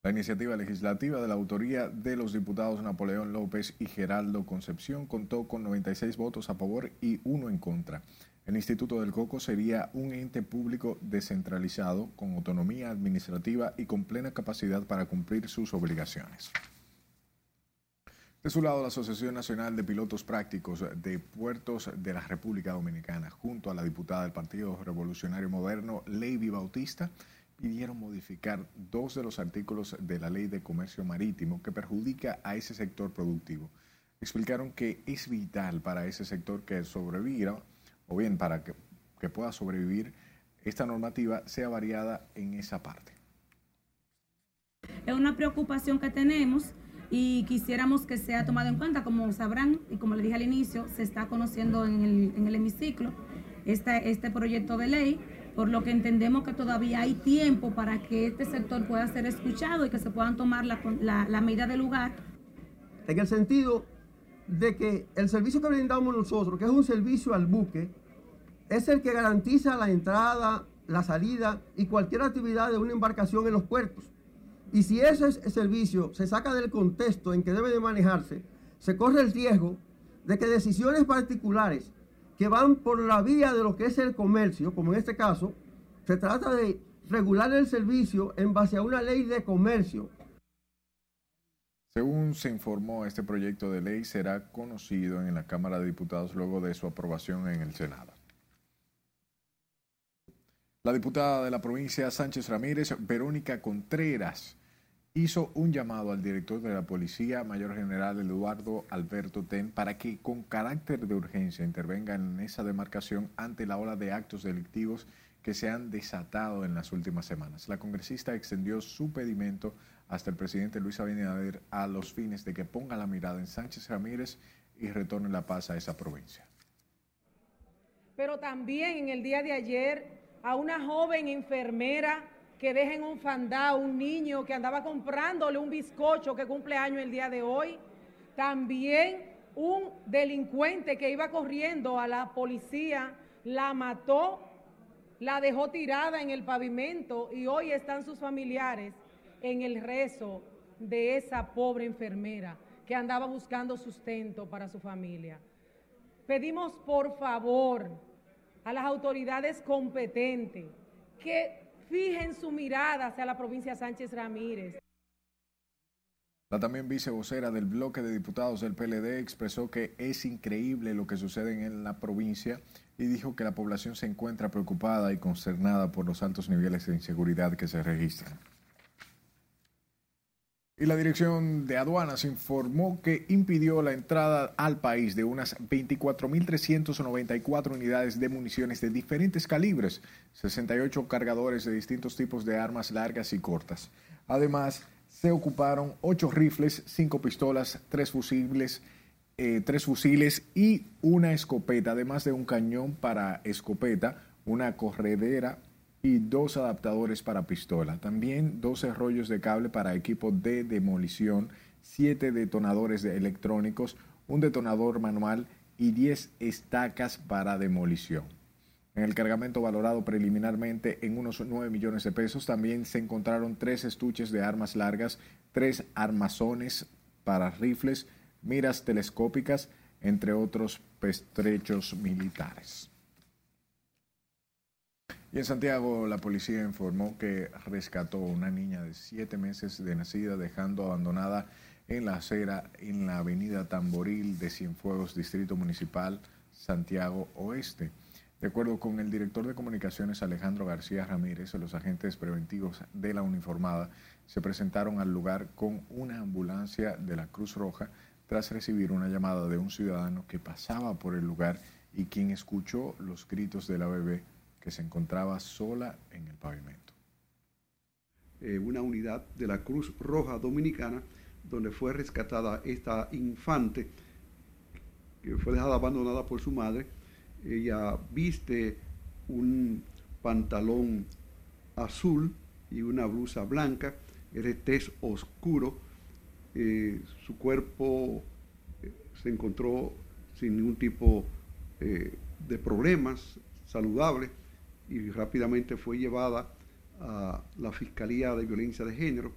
La iniciativa legislativa de la autoría de los diputados Napoleón López y Geraldo Concepción contó con 96 votos a favor y uno en contra. El Instituto del Coco sería un ente público descentralizado, con autonomía administrativa y con plena capacidad para cumplir sus obligaciones. De su lado, la Asociación Nacional de Pilotos Prácticos de Puertos de la República Dominicana, junto a la diputada del Partido Revolucionario Moderno, Lady Bautista, pidieron modificar dos de los artículos de la Ley de Comercio Marítimo que perjudica a ese sector productivo. Explicaron que es vital para ese sector que sobreviva o bien para que, pueda sobrevivir, esta normativa sea variada en esa parte. Es una preocupación que tenemos y quisiéramos que sea tomado en cuenta. Como sabrán y como le dije al inicio, se está conociendo en el, en el hemiciclo este, este proyecto de ley, por lo que entendemos que todavía hay tiempo para que este sector pueda ser escuchado y que se puedan tomar la, la, la medida de lugar. En el sentido de que el servicio que brindamos nosotros, que es un servicio al buque, es el que garantiza la entrada, la salida y cualquier actividad de una embarcación en los puertos. Y si ese servicio se saca del contexto en que debe de manejarse, se corre el riesgo de que decisiones particulares que van por la vía de lo que es el comercio, como en este caso, se trata de regular el servicio en base a una ley de comercio según se informó, este proyecto de ley será conocido en la Cámara de Diputados luego de su aprobación en el Senado. La diputada de la provincia Sánchez Ramírez, Verónica Contreras, hizo un llamado al director de la Policía, Mayor General Eduardo Alberto Ten, para que con carácter de urgencia intervenga en esa demarcación ante la ola de actos delictivos que se han desatado en las últimas semanas. La congresista extendió su pedimento hasta el presidente Luis Abinader a los fines de que ponga la mirada en Sánchez Ramírez y retorne la paz a esa provincia. Pero también en el día de ayer a una joven enfermera que deja en un fandá un niño que andaba comprándole un bizcocho que cumple año el día de hoy. También un delincuente que iba corriendo a la policía la mató, la dejó tirada en el pavimento y hoy están sus familiares en el rezo de esa pobre enfermera que andaba buscando sustento para su familia. Pedimos por favor a las autoridades competentes que fijen su mirada hacia la provincia Sánchez Ramírez. La también vicevocera del bloque de diputados del PLD expresó que es increíble lo que sucede en la provincia y dijo que la población se encuentra preocupada y consternada por los altos niveles de inseguridad que se registran. Y la Dirección de Aduanas informó que impidió la entrada al país de unas 24.394 unidades de municiones de diferentes calibres, 68 cargadores de distintos tipos de armas largas y cortas. Además, se ocuparon ocho rifles, cinco pistolas, tres fusibles, eh, fusiles y una escopeta, además de un cañón para escopeta, una corredera y dos adaptadores para pistola. También 12 rollos de cable para equipo de demolición, siete detonadores de electrónicos, un detonador manual y 10 estacas para demolición. En el cargamento valorado preliminarmente en unos 9 millones de pesos también se encontraron tres estuches de armas largas, tres armazones para rifles, miras telescópicas, entre otros pestrechos militares. Y en Santiago la policía informó que rescató a una niña de siete meses de nacida dejando abandonada en la acera en la avenida Tamboril de Cienfuegos, Distrito Municipal, Santiago Oeste. De acuerdo con el director de comunicaciones Alejandro García Ramírez, los agentes preventivos de la uniformada se presentaron al lugar con una ambulancia de la Cruz Roja tras recibir una llamada de un ciudadano que pasaba por el lugar y quien escuchó los gritos de la bebé que se encontraba sola en el pavimento. Eh, una unidad de la Cruz Roja Dominicana donde fue rescatada esta infante que fue dejada abandonada por su madre. Ella viste un pantalón azul y una blusa blanca, era tez oscuro, eh, su cuerpo eh, se encontró sin ningún tipo de problemas, saludable, y rápidamente fue llevada a la Fiscalía de Violencia de Género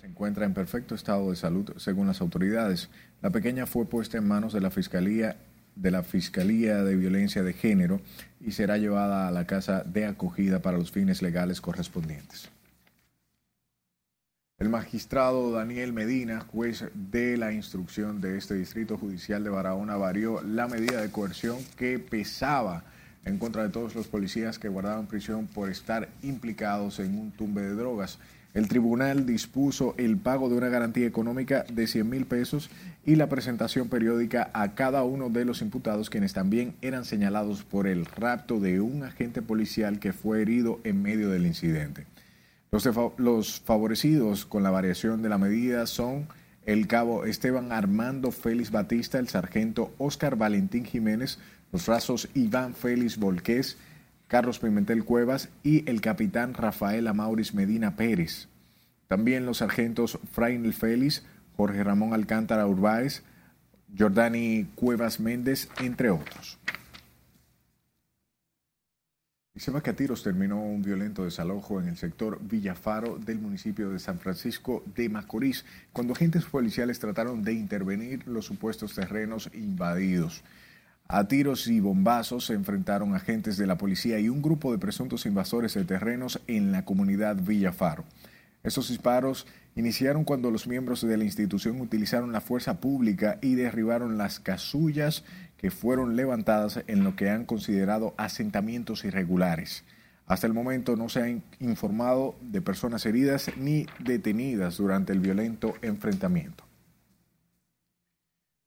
se encuentra en perfecto estado de salud según las autoridades. La pequeña fue puesta en manos de la Fiscalía de la Fiscalía de Violencia de Género y será llevada a la casa de acogida para los fines legales correspondientes. El magistrado Daniel Medina, juez de la instrucción de este distrito judicial de Barahona, varió la medida de coerción que pesaba en contra de todos los policías que guardaban prisión por estar implicados en un tumbe de drogas. El tribunal dispuso el pago de una garantía económica de 100 mil pesos y la presentación periódica a cada uno de los imputados quienes también eran señalados por el rapto de un agente policial que fue herido en medio del incidente. Los, favorecidos con la variación de la medida son el cabo Esteban Armando Félix Batista, el sargento Óscar Valentín Jiménez, los rasos Iván Félix Volqués, Carlos Pimentel Cuevas y el capitán Rafael Amauris Medina Pérez. También los sargentos Frainel Félix, Jorge Ramón Alcántara Urbáez, Jordani Cuevas Méndez, entre otros. Y se que a tiros terminó un violento desalojo en el sector Villafaro del municipio de San Francisco de Macorís, cuando agentes policiales trataron de intervenir los supuestos terrenos invadidos. A tiros y bombazos se enfrentaron agentes de la policía y un grupo de presuntos invasores de terrenos en la comunidad Villafaro. Estos disparos iniciaron cuando los miembros de la institución utilizaron la fuerza pública y derribaron las casullas que fueron levantadas en lo que han considerado asentamientos irregulares. Hasta el momento no se ha informado de personas heridas ni detenidas durante el violento enfrentamiento.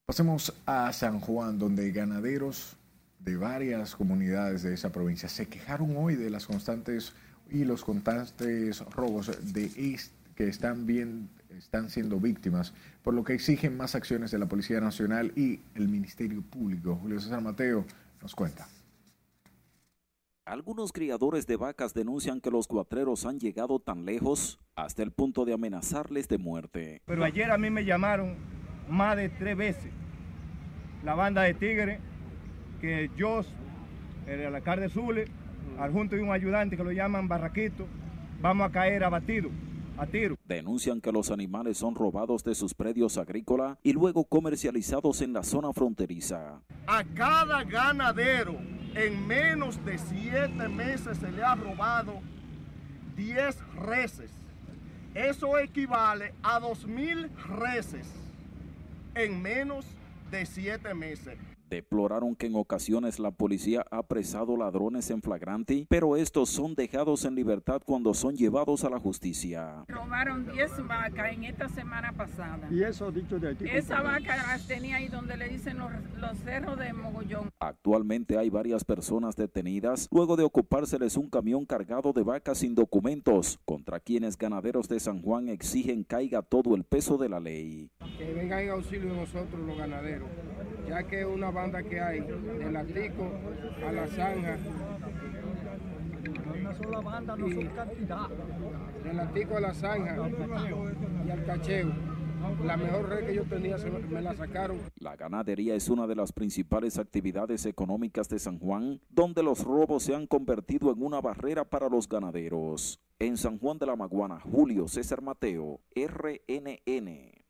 Pasemos a San Juan, donde ganaderos de varias comunidades de esa provincia se quejaron hoy de las constantes y los constantes robos de que están bien están siendo víctimas, por lo que exigen más acciones de la Policía Nacional y el Ministerio Público. Julio César Mateo nos cuenta. Algunos criadores de vacas denuncian que los cuatreros han llegado tan lejos hasta el punto de amenazarles de muerte. Pero ayer a mí me llamaron más de tres veces. La banda de Tigre, que yo, el alcalde Zule, al junto de un ayudante que lo llaman Barraquito, vamos a caer abatidos. A tiro. Denuncian que los animales son robados de sus predios agrícolas y luego comercializados en la zona fronteriza. A cada ganadero en menos de siete meses se le ha robado 10 reses. Eso equivale a 2.000 reses en menos de siete meses. Deploraron que en ocasiones la policía ha apresado ladrones en flagrante, pero estos son dejados en libertad cuando son llevados a la justicia. Robaron 10 vacas en esta semana pasada. ¿Y eso dicho de aquí? Esa vaca las tenía ahí donde le dicen los, los cerros de Mogollón. Actualmente hay varias personas detenidas luego de ocupárseles un camión cargado de vacas sin documentos, contra quienes ganaderos de San Juan exigen caiga todo el peso de la ley. Que vengan en auxilio de nosotros los ganaderos, ya que una banda que hay del Atico a la Zanja. Una sola banda, no son cantidad. Del Atico a la Zanja y al Cacheo. La mejor red que yo tenía se me la sacaron. La ganadería es una de las principales actividades económicas de San Juan, donde los robos se han convertido en una barrera para los ganaderos. En San Juan de la Maguana, Julio César Mateo, RNN.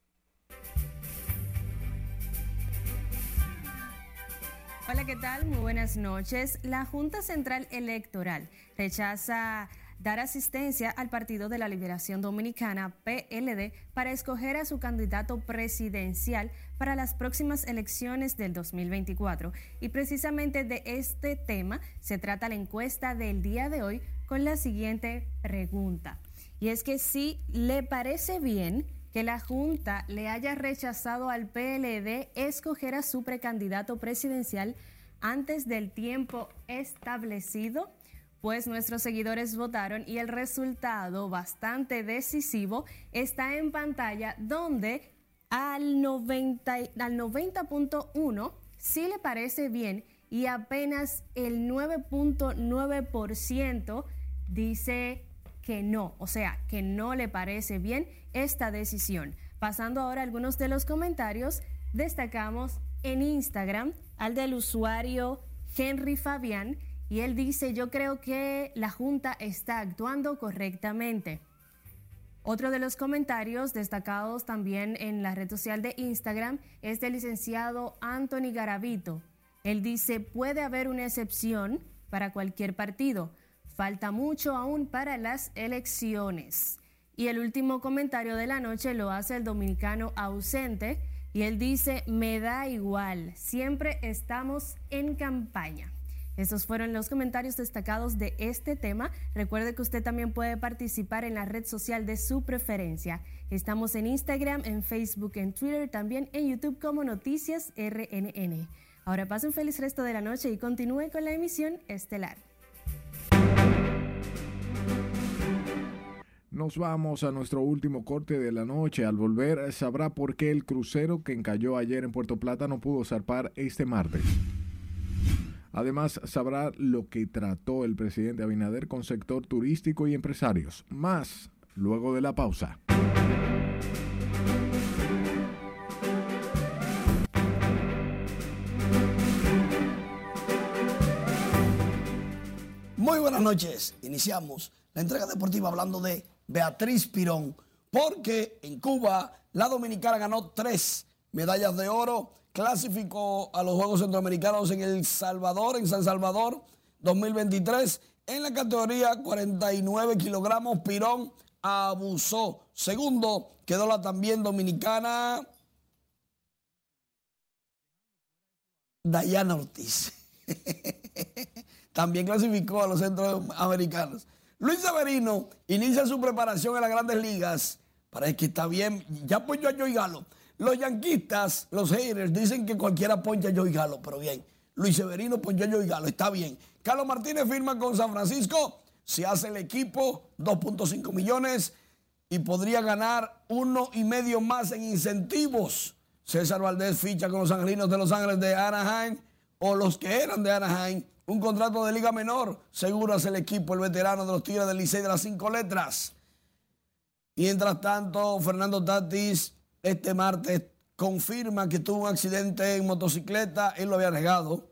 Hola, ¿qué tal? Muy buenas noches. La Junta Central Electoral rechaza dar asistencia al Partido de la Liberación Dominicana, PLD, para escoger a su candidato presidencial para las próximas elecciones del 2024. Y precisamente de este tema se trata la encuesta del día de hoy con la siguiente pregunta. Y es que si le parece bien que la Junta le haya rechazado al PLD escoger a su precandidato presidencial antes del tiempo establecido, pues nuestros seguidores votaron y el resultado bastante decisivo está en pantalla donde al 90 al 90.1 sí le parece bien y apenas el 9.9% dice que no, o sea, que no le parece bien esta decisión. Pasando ahora a algunos de los comentarios, destacamos en Instagram al del usuario Henry Fabián y él dice, yo creo que la Junta está actuando correctamente. Otro de los comentarios destacados también en la red social de Instagram es del licenciado Anthony Garavito. Él dice, puede haber una excepción para cualquier partido. Falta mucho aún para las elecciones. Y el último comentario de la noche lo hace el dominicano ausente y él dice, me da igual, siempre estamos en campaña. Estos fueron los comentarios destacados de este tema. Recuerde que usted también puede participar en la red social de su preferencia. Estamos en Instagram, en Facebook, en Twitter, también en YouTube como Noticias RNN. Ahora pase un feliz resto de la noche y continúe con la emisión estelar. Nos vamos a nuestro último corte de la noche. Al volver sabrá por qué el crucero que encalló ayer en Puerto Plata no pudo zarpar este martes. Además, sabrá lo que trató el presidente Abinader con sector turístico y empresarios. Más luego de la pausa. Buenas noches. Iniciamos la entrega deportiva hablando de Beatriz Pirón, porque en Cuba la dominicana ganó tres medallas de oro, clasificó a los Juegos Centroamericanos en El Salvador, en San Salvador 2023, en la categoría 49 kilogramos, Pirón abusó. Segundo, quedó la también dominicana Dayana Ortiz. [LAUGHS] también clasificó a los centroamericanos. Luis Severino inicia su preparación en las grandes ligas. Parece que está bien. Ya poncho a Joey Galo. Los yanquistas, los haters, dicen que cualquiera poncha a Joey Galo, pero bien. Luis Severino ponchó a Joey Galo, está bien. Carlos Martínez firma con San Francisco. Se hace el equipo, 2.5 millones y podría ganar uno y medio más en incentivos. César Valdés ficha con los angelinos de Los Ángeles de Anaheim o los que eran de Anaheim un contrato de liga menor, seguro es el equipo, el veterano de los Tigres del Licey de las cinco letras. Mientras tanto, Fernando Tatis este martes confirma que tuvo un accidente en motocicleta, él lo había negado,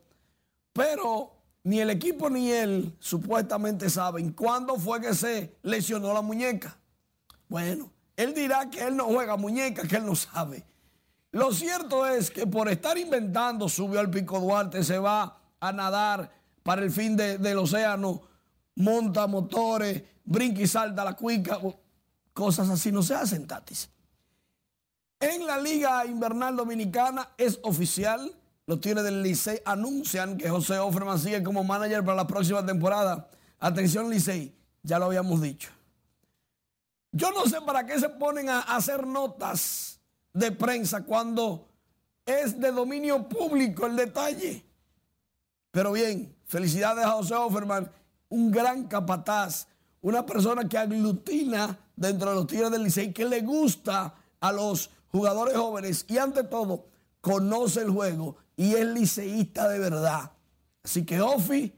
pero ni el equipo ni él supuestamente saben cuándo fue que se lesionó la muñeca. Bueno, él dirá que él no juega muñeca, que él no sabe. Lo cierto es que por estar inventando, subió al Pico Duarte, se va a nadar para el fin del océano, monta motores, brinca y salta la cuica, cosas así no se hacen, Tatis. En la Liga Invernal Dominicana es oficial, los Tigres del Licey anuncian que José Offerman sigue como manager para la próxima temporada. Atención Licey, ya lo habíamos dicho. Yo no sé para qué se ponen a hacer notas de prensa cuando es de dominio público el detalle. Pero bien, felicidades a José Offerman, un gran capataz, una persona que aglutina dentro de los Tigres del Licey, que le gusta a los jugadores jóvenes y ante todo conoce el juego y es liceísta de verdad. Así que Ofi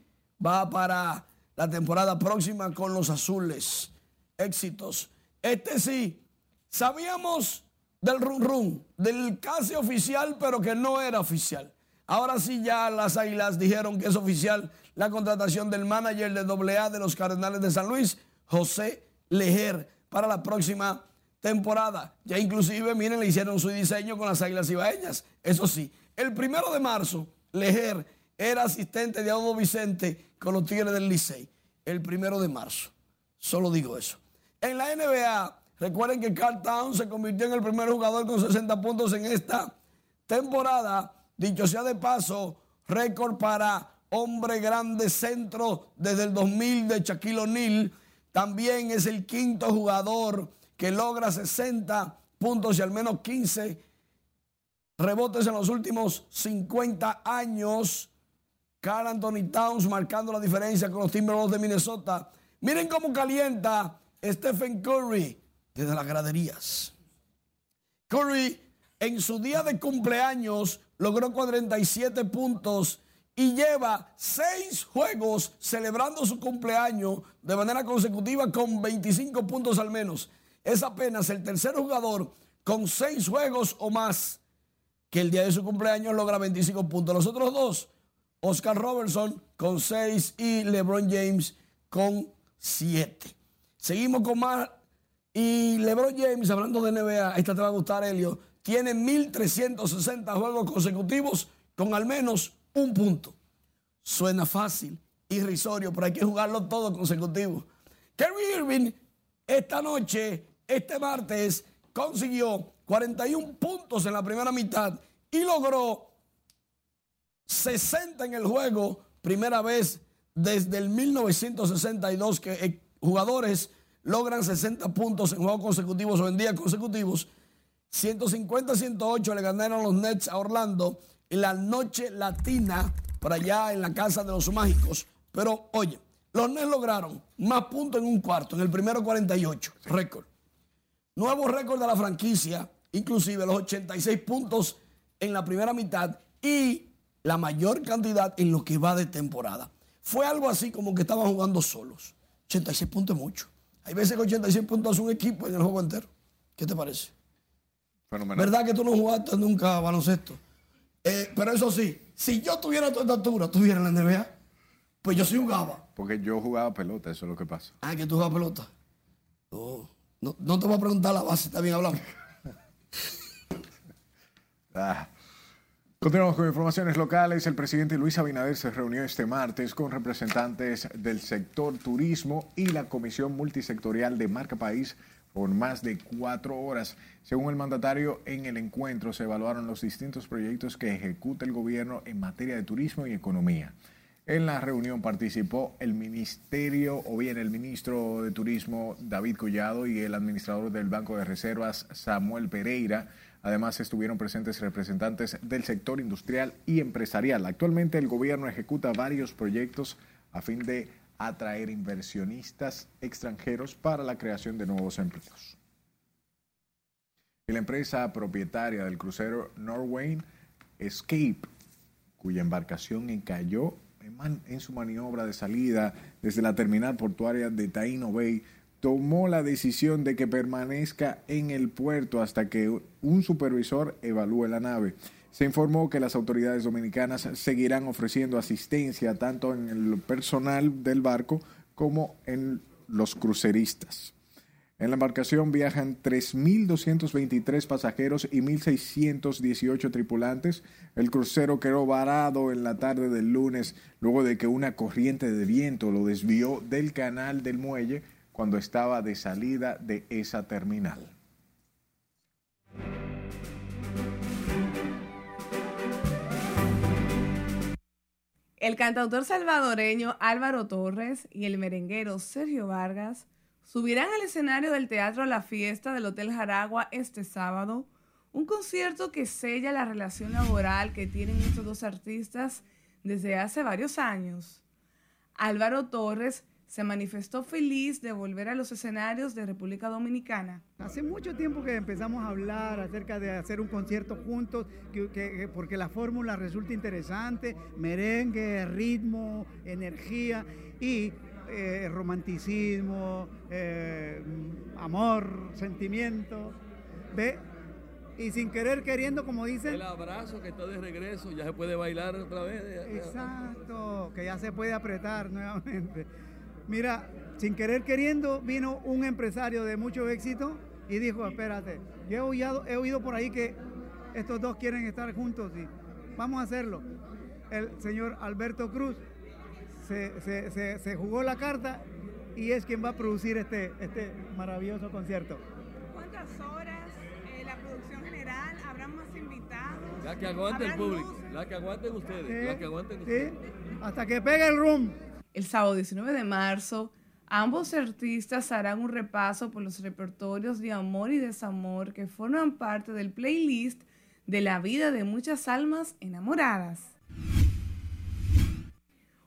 va para la temporada próxima con los azules. Éxitos. Este sí, sabíamos del run run, del casi oficial, pero que no era oficial. Ahora sí ya las Águilas dijeron que es oficial la contratación del manager de AA de los Cardenales de San Luis, José Lejer, para la próxima temporada. Ya inclusive, miren, le hicieron su diseño con las Águilas Ibaeñas. Eso sí, el primero de marzo, Lejer era asistente de Audo Vicente con los Tigres del Licey. El primero de marzo. Solo digo eso. En la NBA, recuerden que Carl Town se convirtió en el primer jugador con 60 puntos en esta temporada. Dicho sea de paso, récord para hombre grande centro desde el 2000 de Shaquille O'Neal. También es el quinto jugador que logra 60 puntos y al menos 15 rebotes en los últimos 50 años. Carl Anthony Towns marcando la diferencia con los Timberwolves de Minnesota. Miren cómo calienta Stephen Curry desde las graderías. Curry en su día de cumpleaños logró 47 puntos y lleva seis juegos celebrando su cumpleaños de manera consecutiva con 25 puntos al menos. Es apenas el tercer jugador con seis juegos o más que el día de su cumpleaños logra 25 puntos. Los otros dos, Oscar Robertson con seis y LeBron James con siete. Seguimos con más. Y LeBron James, hablando de NBA, esta te va a gustar, Helio, tiene 1.360 juegos consecutivos con al menos un punto. Suena fácil, irrisorio, pero hay que jugarlo todo consecutivo. Kerry Irving esta noche, este martes, consiguió 41 puntos en la primera mitad y logró 60 en el juego, primera vez desde el 1962 que eh, jugadores logran 60 puntos en juegos consecutivos o en días consecutivos. 150-108 le ganaron los Nets a Orlando en la noche latina por allá en la casa de los mágicos. Pero oye, los Nets lograron más puntos en un cuarto, en el primero 48, récord. Nuevo récord de la franquicia, inclusive los 86 puntos en la primera mitad y la mayor cantidad en lo que va de temporada. Fue algo así como que estaban jugando solos. 86 puntos es mucho. Hay veces que 86 puntos es un equipo en el juego entero. ¿Qué te parece? Fenomenal. ¿Verdad que tú no jugaste nunca baloncesto? Eh, pero eso sí, si yo tuviera tu estatura, tuviera en la NBA, pues yo sí jugaba. Porque yo jugaba pelota, eso es lo que pasa. Ah, que tú juegas pelota. No, no, no te voy a preguntar la base, está bien hablando. [LAUGHS] Ah. Continuamos con informaciones locales. El presidente Luis Abinader se reunió este martes con representantes del sector turismo y la Comisión Multisectorial de Marca País por más de cuatro horas. Según el mandatario, en el encuentro se evaluaron los distintos proyectos que ejecuta el gobierno en materia de turismo y economía. En la reunión participó el ministerio, o bien el ministro de Turismo David Collado y el administrador del Banco de Reservas Samuel Pereira. Además estuvieron presentes representantes del sector industrial y empresarial. Actualmente el gobierno ejecuta varios proyectos a fin de atraer inversionistas extranjeros para la creación de nuevos empleos. La empresa propietaria del crucero Norway Escape, cuya embarcación encalló en, su maniobra de salida desde la terminal portuaria de Taino Bay, tomó la decisión de que permanezca en el puerto hasta que un supervisor evalúe la nave. Se informó que las autoridades dominicanas seguirán ofreciendo asistencia tanto en el personal del barco como en los cruceristas. En la embarcación viajan 3.223 pasajeros y 1.618 tripulantes. El crucero quedó varado en la tarde del lunes luego de que una corriente de viento lo desvió del canal del muelle cuando estaba de salida de esa terminal. El cantautor salvadoreño Álvaro Torres y el merenguero Sergio Vargas subirán al escenario del Teatro La Fiesta del Hotel Jaragua este sábado, un concierto que sella la relación laboral que tienen estos dos artistas desde hace varios años. Álvaro Torres se manifestó feliz de volver a los escenarios de República Dominicana. Hace mucho tiempo que empezamos a hablar acerca de hacer un concierto juntos, porque la fórmula resulta interesante, merengue, ritmo, energía y eh, romanticismo, eh, amor, sentimiento. ¿Ve? Y sin querer queriendo, como dicen. El abrazo que está de regreso, ya se puede bailar otra vez. Exacto, que ya se puede apretar nuevamente. Mira, sin querer queriendo, vino un empresario de mucho éxito y dijo, espérate, yo he oído, he oído por ahí que estos dos quieren estar juntos y vamos a hacerlo. El señor Alberto Cruz se, jugó la carta y es quien va a producir este, este maravilloso concierto. ¿Cuántas horas? Eh, la producción general, ¿habrá más invitados? La que aguante el público, la que aguanten ustedes, la que aguanten ustedes. Hasta que pegue el room. El sábado 19 de marzo, ambos artistas harán un repaso por los repertorios de amor y desamor que forman parte del playlist de la vida de muchas almas enamoradas.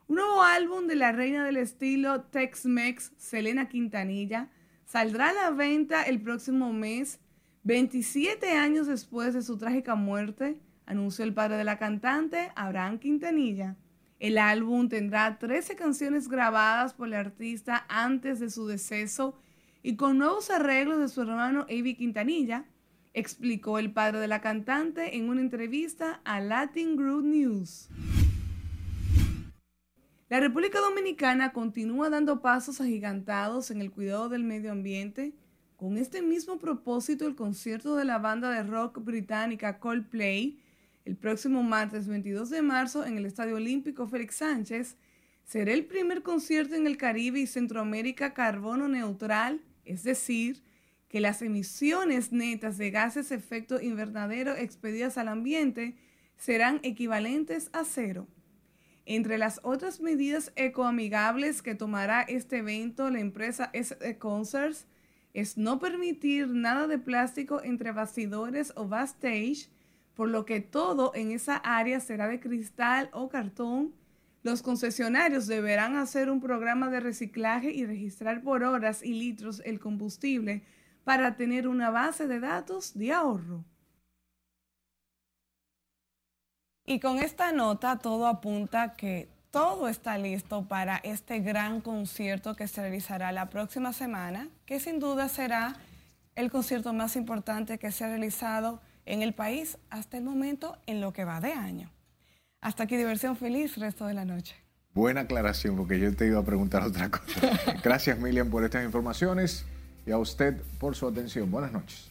Un nuevo álbum de la reina del estilo Tex-Mex, Selena Quintanilla, saldrá a la venta el próximo mes, 27 años después de su trágica muerte, anunció el padre de la cantante, Abraham Quintanilla. El álbum tendrá 13 canciones grabadas por el artista antes de su deceso y con nuevos arreglos de su hermano Avi Quintanilla, explicó el padre de la cantante en una entrevista a Latin Group News. La República Dominicana continúa dando pasos agigantados en el cuidado del medio ambiente. Con este mismo propósito, el concierto de la banda de rock británica Coldplay el próximo martes 22 de marzo en el Estadio Olímpico Félix Sánchez será el primer concierto en el Caribe y Centroamérica carbono neutral, es decir, que las emisiones netas de gases efecto invernadero expedidas al ambiente serán equivalentes a cero. Entre las otras medidas ecoamigables que tomará este evento la empresa SE Concerts es no permitir nada de plástico entre bastidores o backstage, por lo que todo en esa área será de cristal o cartón. Los concesionarios deberán hacer un programa de reciclaje y registrar por horas y litros el combustible para tener una base de datos de ahorro. Y con esta nota todo apunta que todo está listo para este gran concierto que se realizará la próxima semana, que sin duda será el concierto más importante que se ha realizado en el país hasta el momento en lo que va de año. Hasta aquí diversión feliz, resto de la noche. Buena aclaración, porque yo te iba a preguntar [LAUGHS] otra cosa. Gracias, Milian, por estas informaciones y a usted por su atención. Buenas noches.